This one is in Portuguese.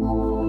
Música